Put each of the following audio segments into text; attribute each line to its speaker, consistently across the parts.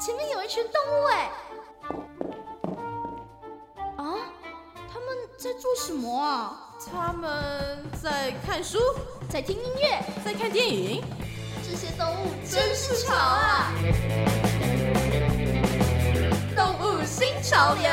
Speaker 1: 前面有一群动物哎！啊，他们在做什么啊？
Speaker 2: 他们在看书，
Speaker 1: 在听音乐，
Speaker 2: 在看电影。
Speaker 1: 这些动物真是潮啊！动物新潮流。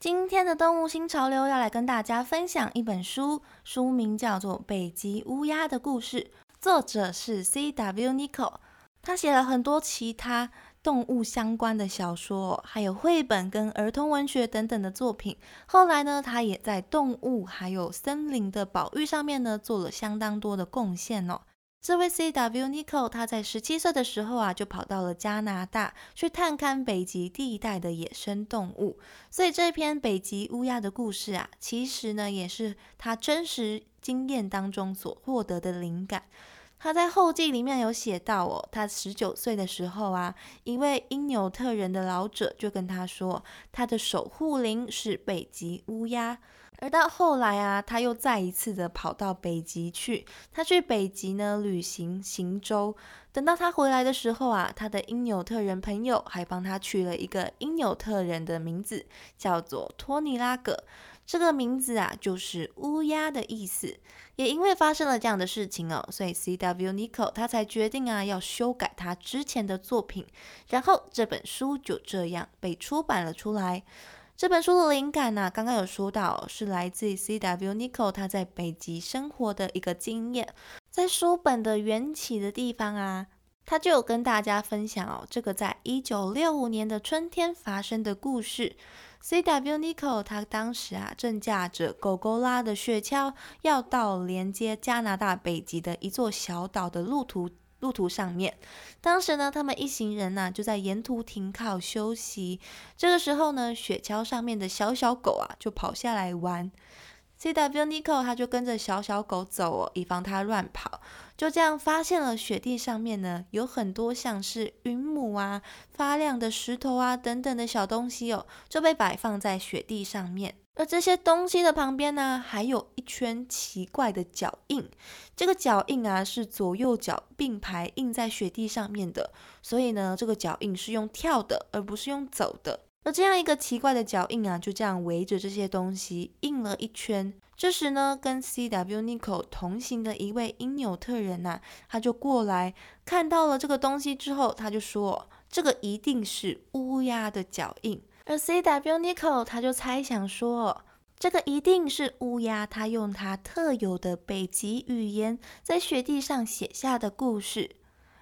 Speaker 3: 今天的动物新潮流要来跟大家分享一本书，书名叫做《北极乌鸦的故事》，作者是 C.W. Nico。他写了很多其他动物相关的小说，还有绘本跟儿童文学等等的作品。后来呢，他也在动物还有森林的保育上面呢，做了相当多的贡献哦。这位 C.W. Nico，他在十七岁的时候啊，就跑到了加拿大去探勘北极地带的野生动物。所以这篇北极乌鸦的故事啊，其实呢，也是他真实经验当中所获得的灵感。他在后记里面有写到哦，他十九岁的时候啊，一位因纽特人的老者就跟他说，他的守护灵是北极乌鸦。而到后来啊，他又再一次的跑到北极去。他去北极呢旅行行舟。等到他回来的时候啊，他的因纽特人朋友还帮他取了一个因纽特人的名字，叫做托尼拉格。这个名字啊，就是乌鸦的意思。也因为发生了这样的事情哦，所以 C.W. Nico 他才决定啊，要修改他之前的作品。然后这本书就这样被出版了出来。这本书的灵感呢，刚刚有说到是来自 C.W. Nico 他在北极生活的一个经验。在书本的缘起的地方啊，他就跟大家分享哦，这个在一九六五年的春天发生的故事。C.W. Nicol 他当时啊，正驾着狗狗拉的雪橇，要到连接加拿大北极的一座小岛的路途。路途上面，当时呢，他们一行人呢就在沿途停靠休息。这个时候呢，雪橇上面的小小狗啊就跑下来玩。C.W. Nico 他就跟着小小狗走哦，以防它乱跑。就这样发现了雪地上面呢有很多像是云母啊、发亮的石头啊等等的小东西哦，就被摆放在雪地上面。而这些东西的旁边呢，还有一圈奇怪的脚印。这个脚印啊，是左右脚并排印在雪地上面的，所以呢，这个脚印是用跳的，而不是用走的。而这样一个奇怪的脚印啊，就这样围着这些东西印了一圈。这时呢，跟 C.W. Nico 同行的一位因纽特人呐，他就过来看到了这个东西之后，他就说：“这个一定是乌鸦的脚印。”而 C.W. Nico 他就猜想说，这个一定是乌鸦，他用它特有的北极语言在雪地上写下的故事。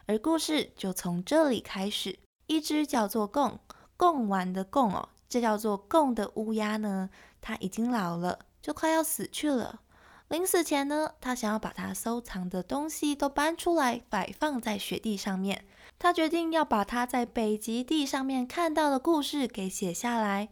Speaker 3: 而故事就从这里开始。一只叫做贡贡丸的贡哦，这叫做贡的乌鸦呢，它已经老了，就快要死去了。临死前呢，他想要把他收藏的东西都搬出来，摆放在雪地上面。他决定要把他在北极地上面看到的故事给写下来，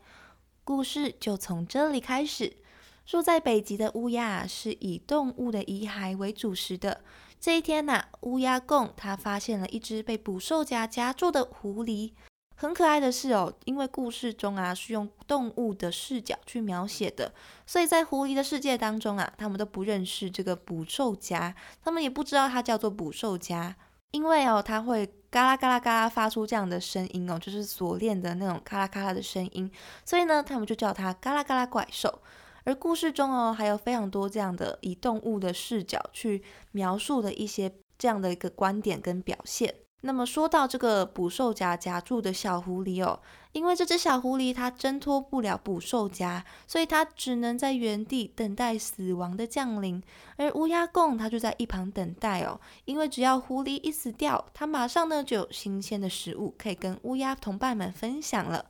Speaker 3: 故事就从这里开始。住在北极的乌鸦是以动物的遗骸为主食的。这一天呐，乌鸦贡他发现了一只被捕兽夹夹住的狐狸。很可爱的是哦，因为故事中啊是用动物的视角去描写的，所以在狐狸的世界当中啊，他们都不认识这个捕兽夹，他们也不知道它叫做捕兽夹。因为哦，它会嘎啦嘎啦嘎啦发出这样的声音哦，就是锁链的那种咔啦咔啦的声音，所以呢，他们就叫它嘎啦嘎啦怪兽。而故事中哦，还有非常多这样的以动物的视角去描述的一些这样的一个观点跟表现。那么说到这个捕兽夹夹住的小狐狸哦，因为这只小狐狸它挣脱不了捕兽夹，所以它只能在原地等待死亡的降临。而乌鸦贡它就在一旁等待哦，因为只要狐狸一死掉，它马上呢就有新鲜的食物可以跟乌鸦同伴们分享了。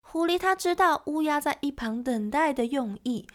Speaker 3: 狐狸它知道乌鸦在一旁等待的用意。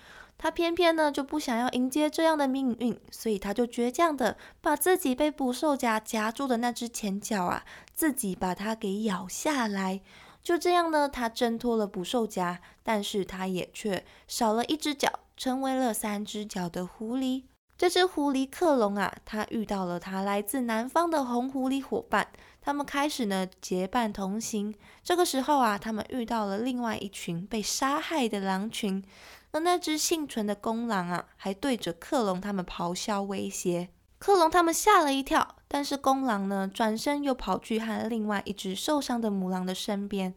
Speaker 3: 他偏偏呢就不想要迎接这样的命运，所以他就倔强的把自己被捕兽夹夹住的那只前脚啊，自己把它给咬下来。就这样呢，他挣脱了捕兽夹，但是他也却少了一只脚，成为了三只脚的狐狸。这只狐狸克隆啊，他遇到了他来自南方的红狐狸伙伴，他们开始呢结伴同行。这个时候啊，他们遇到了另外一群被杀害的狼群。而那只幸存的公狼啊，还对着克隆他们咆哮威胁。克隆他们吓了一跳，但是公狼呢，转身又跑去和另外一只受伤的母狼的身边。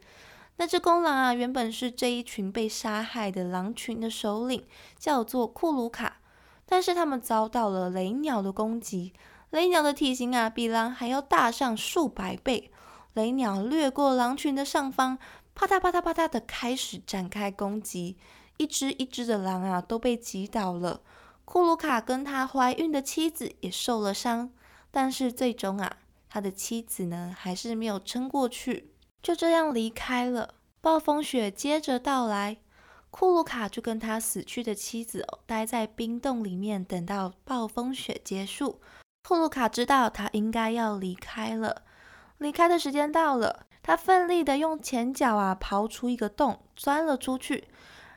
Speaker 3: 那只公狼啊，原本是这一群被杀害的狼群的首领，叫做库鲁卡。但是他们遭到了雷鸟的攻击，雷鸟的体型啊，比狼还要大上数百倍。雷鸟掠过狼群的上方，啪嗒啪嗒啪嗒的开始展开攻击，一只一只的狼啊都被击倒了。库鲁卡跟他怀孕的妻子也受了伤，但是最终啊，他的妻子呢还是没有撑过去。就这样离开了。暴风雪接着到来，库鲁卡就跟他死去的妻子，待在冰洞里面，等到暴风雪结束。库鲁卡知道他应该要离开了，离开的时间到了，他奋力的用前脚啊刨出一个洞，钻了出去。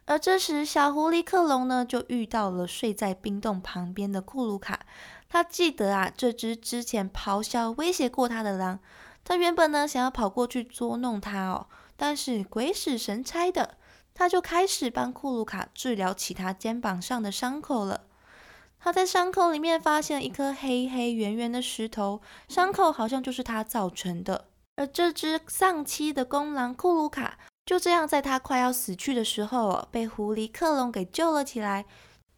Speaker 3: 而这时，小狐狸克隆呢就遇到了睡在冰洞旁边的库鲁卡。他记得啊，这只之前咆哮威胁过他的狼。他原本呢想要跑过去捉弄他哦，但是鬼使神差的，他就开始帮库鲁卡治疗起他肩膀上的伤口了。他在伤口里面发现一颗黑黑圆圆的石头，伤口好像就是他造成的。而这只丧妻的公狼库鲁卡就这样在他快要死去的时候，被狐狸克隆给救了起来。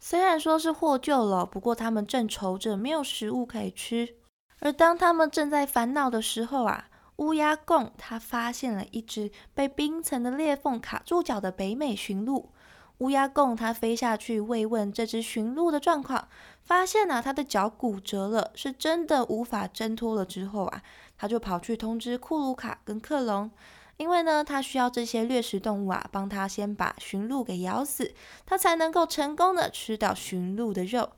Speaker 3: 虽然说是获救了，不过他们正愁着没有食物可以吃。而当他们正在烦恼的时候啊，乌鸦贡他发现了一只被冰层的裂缝卡住脚的北美驯鹿。乌鸦贡他飞下去慰问这只驯鹿的状况，发现啊，它的脚骨折了，是真的无法挣脱了。之后啊，他就跑去通知库鲁卡跟克隆，因为呢，它需要这些掠食动物啊，帮它先把驯鹿给咬死，它才能够成功的吃到驯鹿的肉。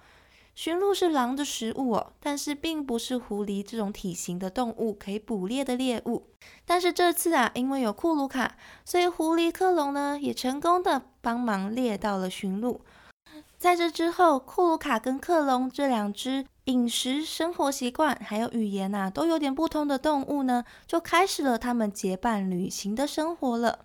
Speaker 3: 驯鹿是狼的食物哦，但是并不是狐狸这种体型的动物可以捕猎的猎物。但是这次啊，因为有库鲁卡，所以狐狸克隆呢也成功的帮忙猎到了驯鹿。在这之后，库鲁卡跟克隆这两只饮食、生活习惯还有语言呐都有点不同的动物呢，就开始了他们结伴旅行的生活了。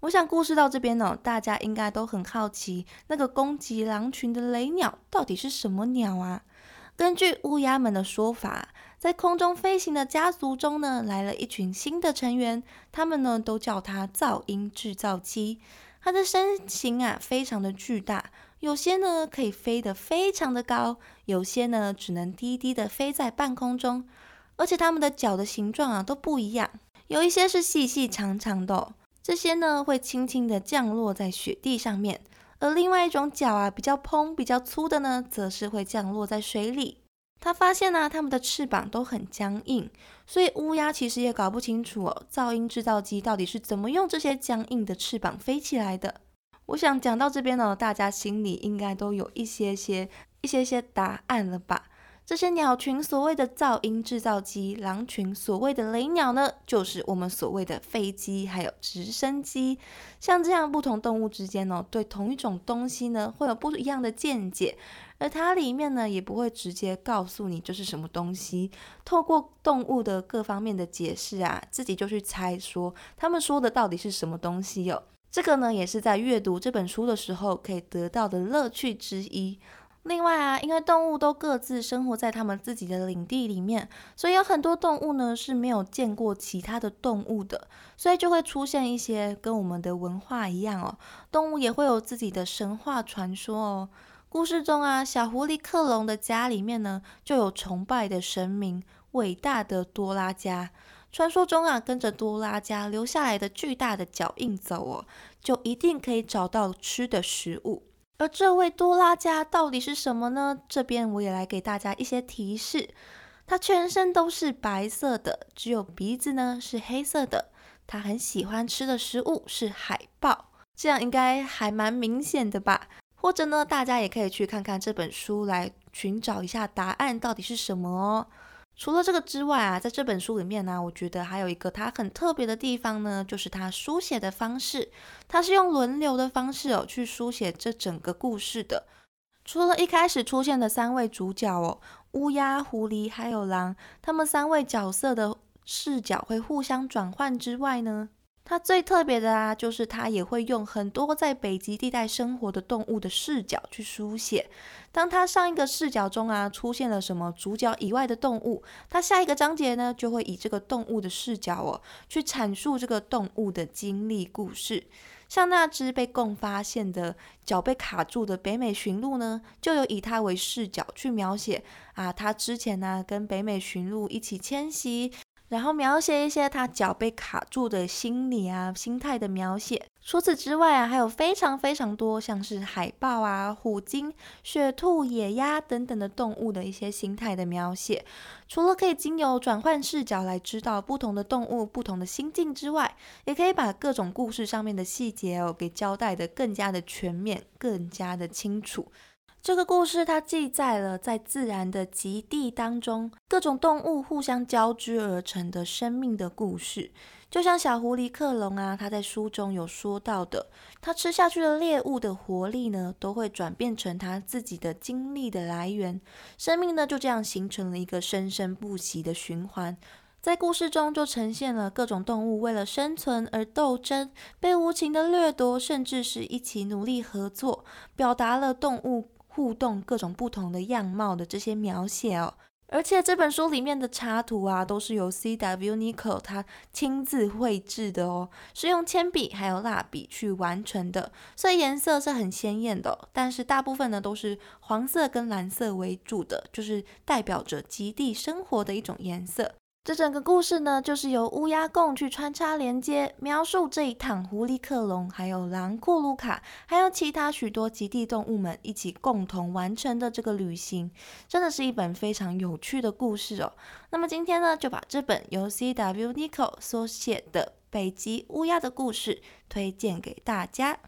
Speaker 3: 我想故事到这边呢，大家应该都很好奇，那个攻击狼群的雷鸟到底是什么鸟啊？根据乌鸦们的说法，在空中飞行的家族中呢，来了一群新的成员，他们呢都叫它噪音制造机。它的身形啊非常的巨大，有些呢可以飞得非常的高，有些呢只能低低的飞在半空中，而且它们的脚的形状啊都不一样，有一些是细细长长的。这些呢会轻轻的降落在雪地上面，而另外一种脚啊比较蓬、比较粗的呢，则是会降落在水里。他发现呢，他们的翅膀都很僵硬，所以乌鸦其实也搞不清楚哦，噪音制造机到底是怎么用这些僵硬的翅膀飞起来的。我想讲到这边呢，大家心里应该都有一些些、一些些答案了吧？这些鸟群所谓的噪音制造机，狼群所谓的雷鸟呢，就是我们所谓的飞机，还有直升机。像这样不同动物之间呢，对同一种东西呢，会有不一样的见解，而它里面呢，也不会直接告诉你这是什么东西。透过动物的各方面的解释啊，自己就去猜说他们说的到底是什么东西哟。这个呢，也是在阅读这本书的时候可以得到的乐趣之一。另外啊，因为动物都各自生活在他们自己的领地里面，所以有很多动物呢是没有见过其他的动物的，所以就会出现一些跟我们的文化一样哦，动物也会有自己的神话传说哦。故事中啊，小狐狸克隆的家里面呢，就有崇拜的神明——伟大的多拉加。传说中啊，跟着多拉加留下来的巨大的脚印走哦，就一定可以找到吃的食物。而这位多拉加到底是什么呢？这边我也来给大家一些提示。它全身都是白色的，只有鼻子呢是黑色的。它很喜欢吃的食物是海豹，这样应该还蛮明显的吧？或者呢，大家也可以去看看这本书，来寻找一下答案到底是什么哦。除了这个之外啊，在这本书里面呢，我觉得还有一个它很特别的地方呢，就是它书写的方式，它是用轮流的方式哦去书写这整个故事的。除了一开始出现的三位主角哦，乌鸦、狐狸还有狼，他们三位角色的视角会互相转换之外呢，它最特别的啊，就是它也会用很多在北极地带生活的动物的视角去书写。当它上一个视角中啊出现了什么主角以外的动物，它下一个章节呢就会以这个动物的视角哦去阐述这个动物的经历故事。像那只被共发现的脚被卡住的北美驯鹿呢，就有以它为视角去描写啊，它之前呢跟北美驯鹿一起迁徙。然后描写一些他脚被卡住的心理啊、心态的描写。除此之外啊，还有非常非常多像是海豹啊、虎鲸、雪兔、野鸭等等的动物的一些心态的描写。除了可以经由转换视角来知道不同的动物不同的心境之外，也可以把各种故事上面的细节哦给交代的更加的全面、更加的清楚。这个故事它记载了在自然的极地当中，各种动物互相交织而成的生命的故事。就像小狐狸克隆啊，他在书中有说到的，他吃下去的猎物的活力呢，都会转变成他自己的精力的来源。生命呢就这样形成了一个生生不息的循环。在故事中就呈现了各种动物为了生存而斗争，被无情的掠夺，甚至是一起努力合作，表达了动物。互动各种不同的样貌的这些描写哦，而且这本书里面的插图啊，都是由 C.W. Nico 他亲自绘制的哦，是用铅笔还有蜡笔去完成的，所以颜色是很鲜艳的，但是大部分呢都是黄色跟蓝色为主的，就是代表着极地生活的一种颜色。这整个故事呢，就是由乌鸦共去穿插连接，描述这一趟狐狸克隆，还有狼库鲁卡，还有其他许多极地动物们一起共同完成的这个旅行，真的是一本非常有趣的故事哦。那么今天呢，就把这本由 C.W. Nico 所写的《北极乌鸦的故事》推荐给大家。